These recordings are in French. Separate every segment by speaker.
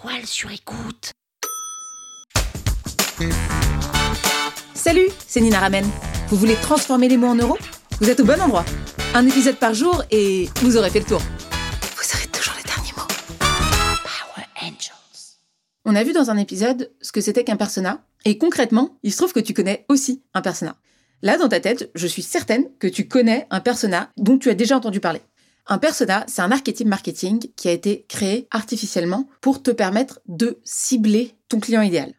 Speaker 1: toile sur écoute.
Speaker 2: Salut, c'est Nina Ramen. Vous voulez transformer les mots en euros? Vous êtes au bon endroit. Un épisode par jour et vous aurez fait le tour. Vous aurez toujours les derniers mots.
Speaker 1: Power Angels.
Speaker 2: On a vu dans un épisode ce que c'était qu'un persona, et concrètement, il se trouve que tu connais aussi un persona. Là, dans ta tête, je suis certaine que tu connais un persona dont tu as déjà entendu parler. Un persona, c'est un archétype marketing qui a été créé artificiellement pour te permettre de cibler ton client idéal.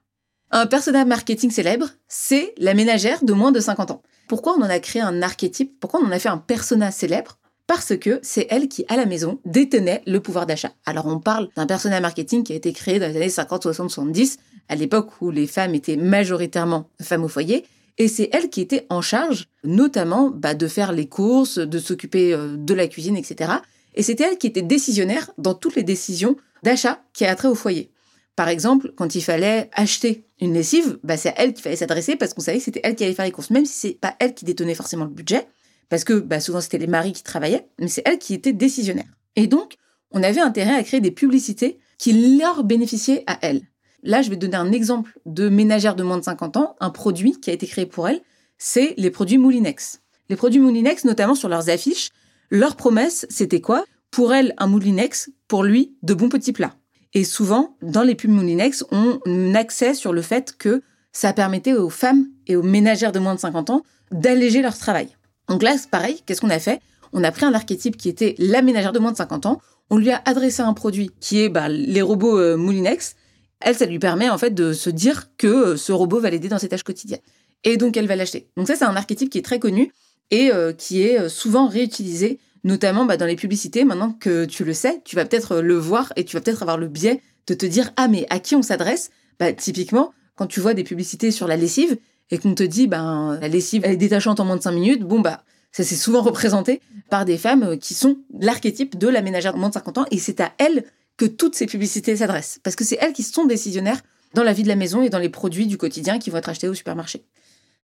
Speaker 2: Un persona marketing célèbre, c'est la ménagère de moins de 50 ans. Pourquoi on en a créé un archétype? Pourquoi on en a fait un persona célèbre? Parce que c'est elle qui, à la maison, détenait le pouvoir d'achat. Alors on parle d'un persona marketing qui a été créé dans les années 50, 60, 70, à l'époque où les femmes étaient majoritairement femmes au foyer, et c'est elle qui était en charge, notamment bah, de faire les courses, de s'occuper euh, de la cuisine, etc. Et c'était elle qui était décisionnaire dans toutes les décisions d'achat qui a trait au foyer. Par exemple, quand il fallait acheter une lessive, bah, c'est à elle qu'il fallait s'adresser parce qu'on savait que c'était elle qui allait faire les courses, même si c'est pas elle qui détenait forcément le budget, parce que bah, souvent c'était les maris qui travaillaient, mais c'est elle qui était décisionnaire. Et donc, on avait intérêt à créer des publicités qui leur bénéficiaient à elle. Là, je vais donner un exemple de ménagère de moins de 50 ans, un produit qui a été créé pour elle, c'est les produits Moulinex. Les produits Moulinex, notamment sur leurs affiches, leur promesse, c'était quoi? Pour elle, un Moulinex, pour lui, de bons petits plats. Et souvent, dans les pubs Moulinex, on accès sur le fait que ça permettait aux femmes et aux ménagères de moins de 50 ans d'alléger leur travail. Donc là, pareil, qu'est-ce qu'on a fait? On a pris un archétype qui était la ménagère de moins de 50 ans, on lui a adressé un produit qui est bah, les robots euh, Moulinex, elle, ça lui permet en fait de se dire que euh, ce robot va l'aider dans ses tâches quotidiennes. Et donc, elle va l'acheter. Donc ça, c'est un archétype qui est très connu et euh, qui est euh, souvent réutilisé, notamment bah, dans les publicités. Maintenant que tu le sais, tu vas peut-être le voir et tu vas peut-être avoir le biais de te dire ah mais à qui on s'adresse? Bah typiquement, quand tu vois des publicités sur la lessive et qu'on te dit ben la lessive elle est détachante en moins de 5 minutes, bon bah ça c'est souvent représenté par des femmes qui sont l'archétype de la ménagère de moins de 50 ans et c'est à elles que toutes ces publicités s'adressent. Parce que c'est elles qui sont décisionnaires dans la vie de la maison et dans les produits du quotidien qui vont être achetés au supermarché.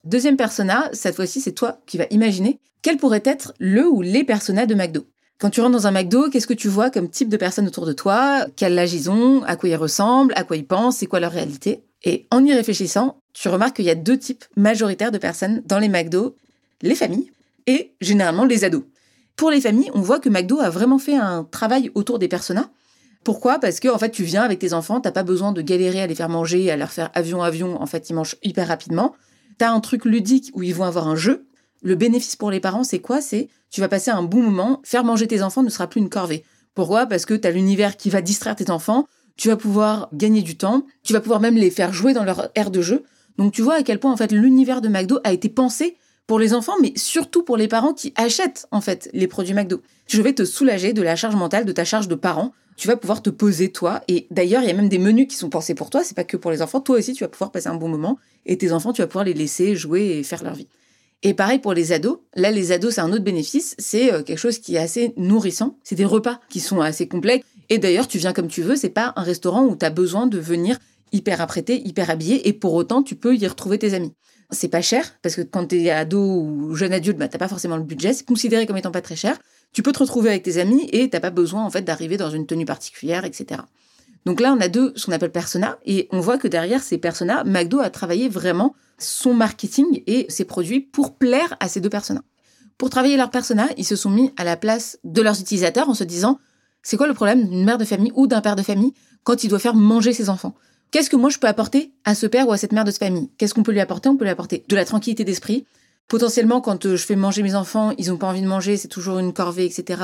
Speaker 2: Deuxième persona, cette fois-ci, c'est toi qui vas imaginer quel pourrait être le ou les personas de McDo. Quand tu rentres dans un McDo, qu'est-ce que tu vois comme type de personnes autour de toi? Quel âge ils ont? À quoi ils ressemblent? À quoi ils pensent? C'est quoi leur réalité? Et en y réfléchissant, tu remarques qu'il y a deux types majoritaires de personnes dans les McDo les familles et généralement les ados. Pour les familles, on voit que McDo a vraiment fait un travail autour des personas pourquoi? Parce que en fait, tu viens avec tes enfants, t'as pas besoin de galérer à les faire manger, à leur faire avion avion. En fait, ils mangent hyper rapidement. T'as un truc ludique où ils vont avoir un jeu. Le bénéfice pour les parents, c'est quoi? C'est tu vas passer un bon moment. Faire manger tes enfants ne sera plus une corvée. Pourquoi? Parce que t'as l'univers qui va distraire tes enfants. Tu vas pouvoir gagner du temps. Tu vas pouvoir même les faire jouer dans leur aire de jeu. Donc tu vois à quel point en fait l'univers de McDo a été pensé pour les enfants, mais surtout pour les parents qui achètent en fait les produits McDo. Je vais te soulager de la charge mentale, de ta charge de parent tu vas pouvoir te poser toi. Et d'ailleurs, il y a même des menus qui sont pensés pour toi. C'est pas que pour les enfants. Toi aussi, tu vas pouvoir passer un bon moment. Et tes enfants, tu vas pouvoir les laisser jouer et faire leur vie. Et pareil pour les ados. Là, les ados, c'est un autre bénéfice. C'est euh, quelque chose qui est assez nourrissant. C'est des repas qui sont assez complets. Et d'ailleurs, tu viens comme tu veux. C'est pas un restaurant où tu as besoin de venir hyper apprêté, hyper habillé. Et pour autant, tu peux y retrouver tes amis. C'est pas cher parce que quand tu es ado ou jeune adulte, bah, t'as pas forcément le budget. C'est considéré comme étant pas très cher tu peux te retrouver avec tes amis et t'as pas besoin en fait d'arriver dans une tenue particulière, etc. Donc là, on a deux, ce qu'on appelle persona, et on voit que derrière ces personas, McDo a travaillé vraiment son marketing et ses produits pour plaire à ces deux personas. Pour travailler leur persona, ils se sont mis à la place de leurs utilisateurs en se disant, c'est quoi le problème d'une mère de famille ou d'un père de famille quand il doit faire manger ses enfants? Qu'est-ce que moi je peux apporter à ce père ou à cette mère de famille? Qu'est-ce qu'on peut lui apporter? On peut lui apporter de la tranquillité d'esprit, Potentiellement, quand euh, je fais manger mes enfants, ils n'ont pas envie de manger, c'est toujours une corvée, etc.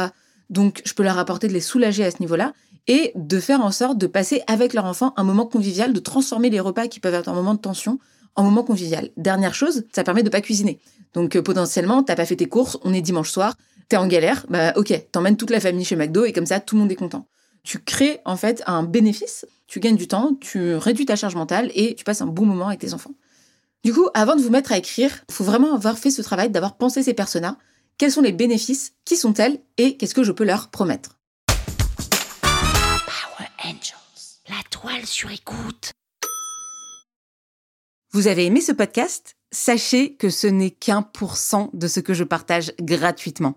Speaker 2: Donc, je peux leur apporter de les soulager à ce niveau-là et de faire en sorte de passer avec leur enfant un moment convivial, de transformer les repas qui peuvent être un moment de tension en moment convivial. Dernière chose, ça permet de pas cuisiner. Donc, euh, potentiellement, t'as pas fait tes courses, on est dimanche soir, t'es en galère, bah ok, t'emmènes toute la famille chez McDo et comme ça, tout le monde est content. Tu crées en fait un bénéfice, tu gagnes du temps, tu réduis ta charge mentale et tu passes un bon moment avec tes enfants. Du coup, avant de vous mettre à écrire, il faut vraiment avoir fait ce travail d'avoir pensé ces personas. Quels sont les bénéfices? Qui sont-elles? Et qu'est-ce que je peux leur promettre?
Speaker 1: Power Angels, la toile sur écoute.
Speaker 2: Vous avez aimé ce podcast? Sachez que ce n'est qu'un pour cent de ce que je partage gratuitement.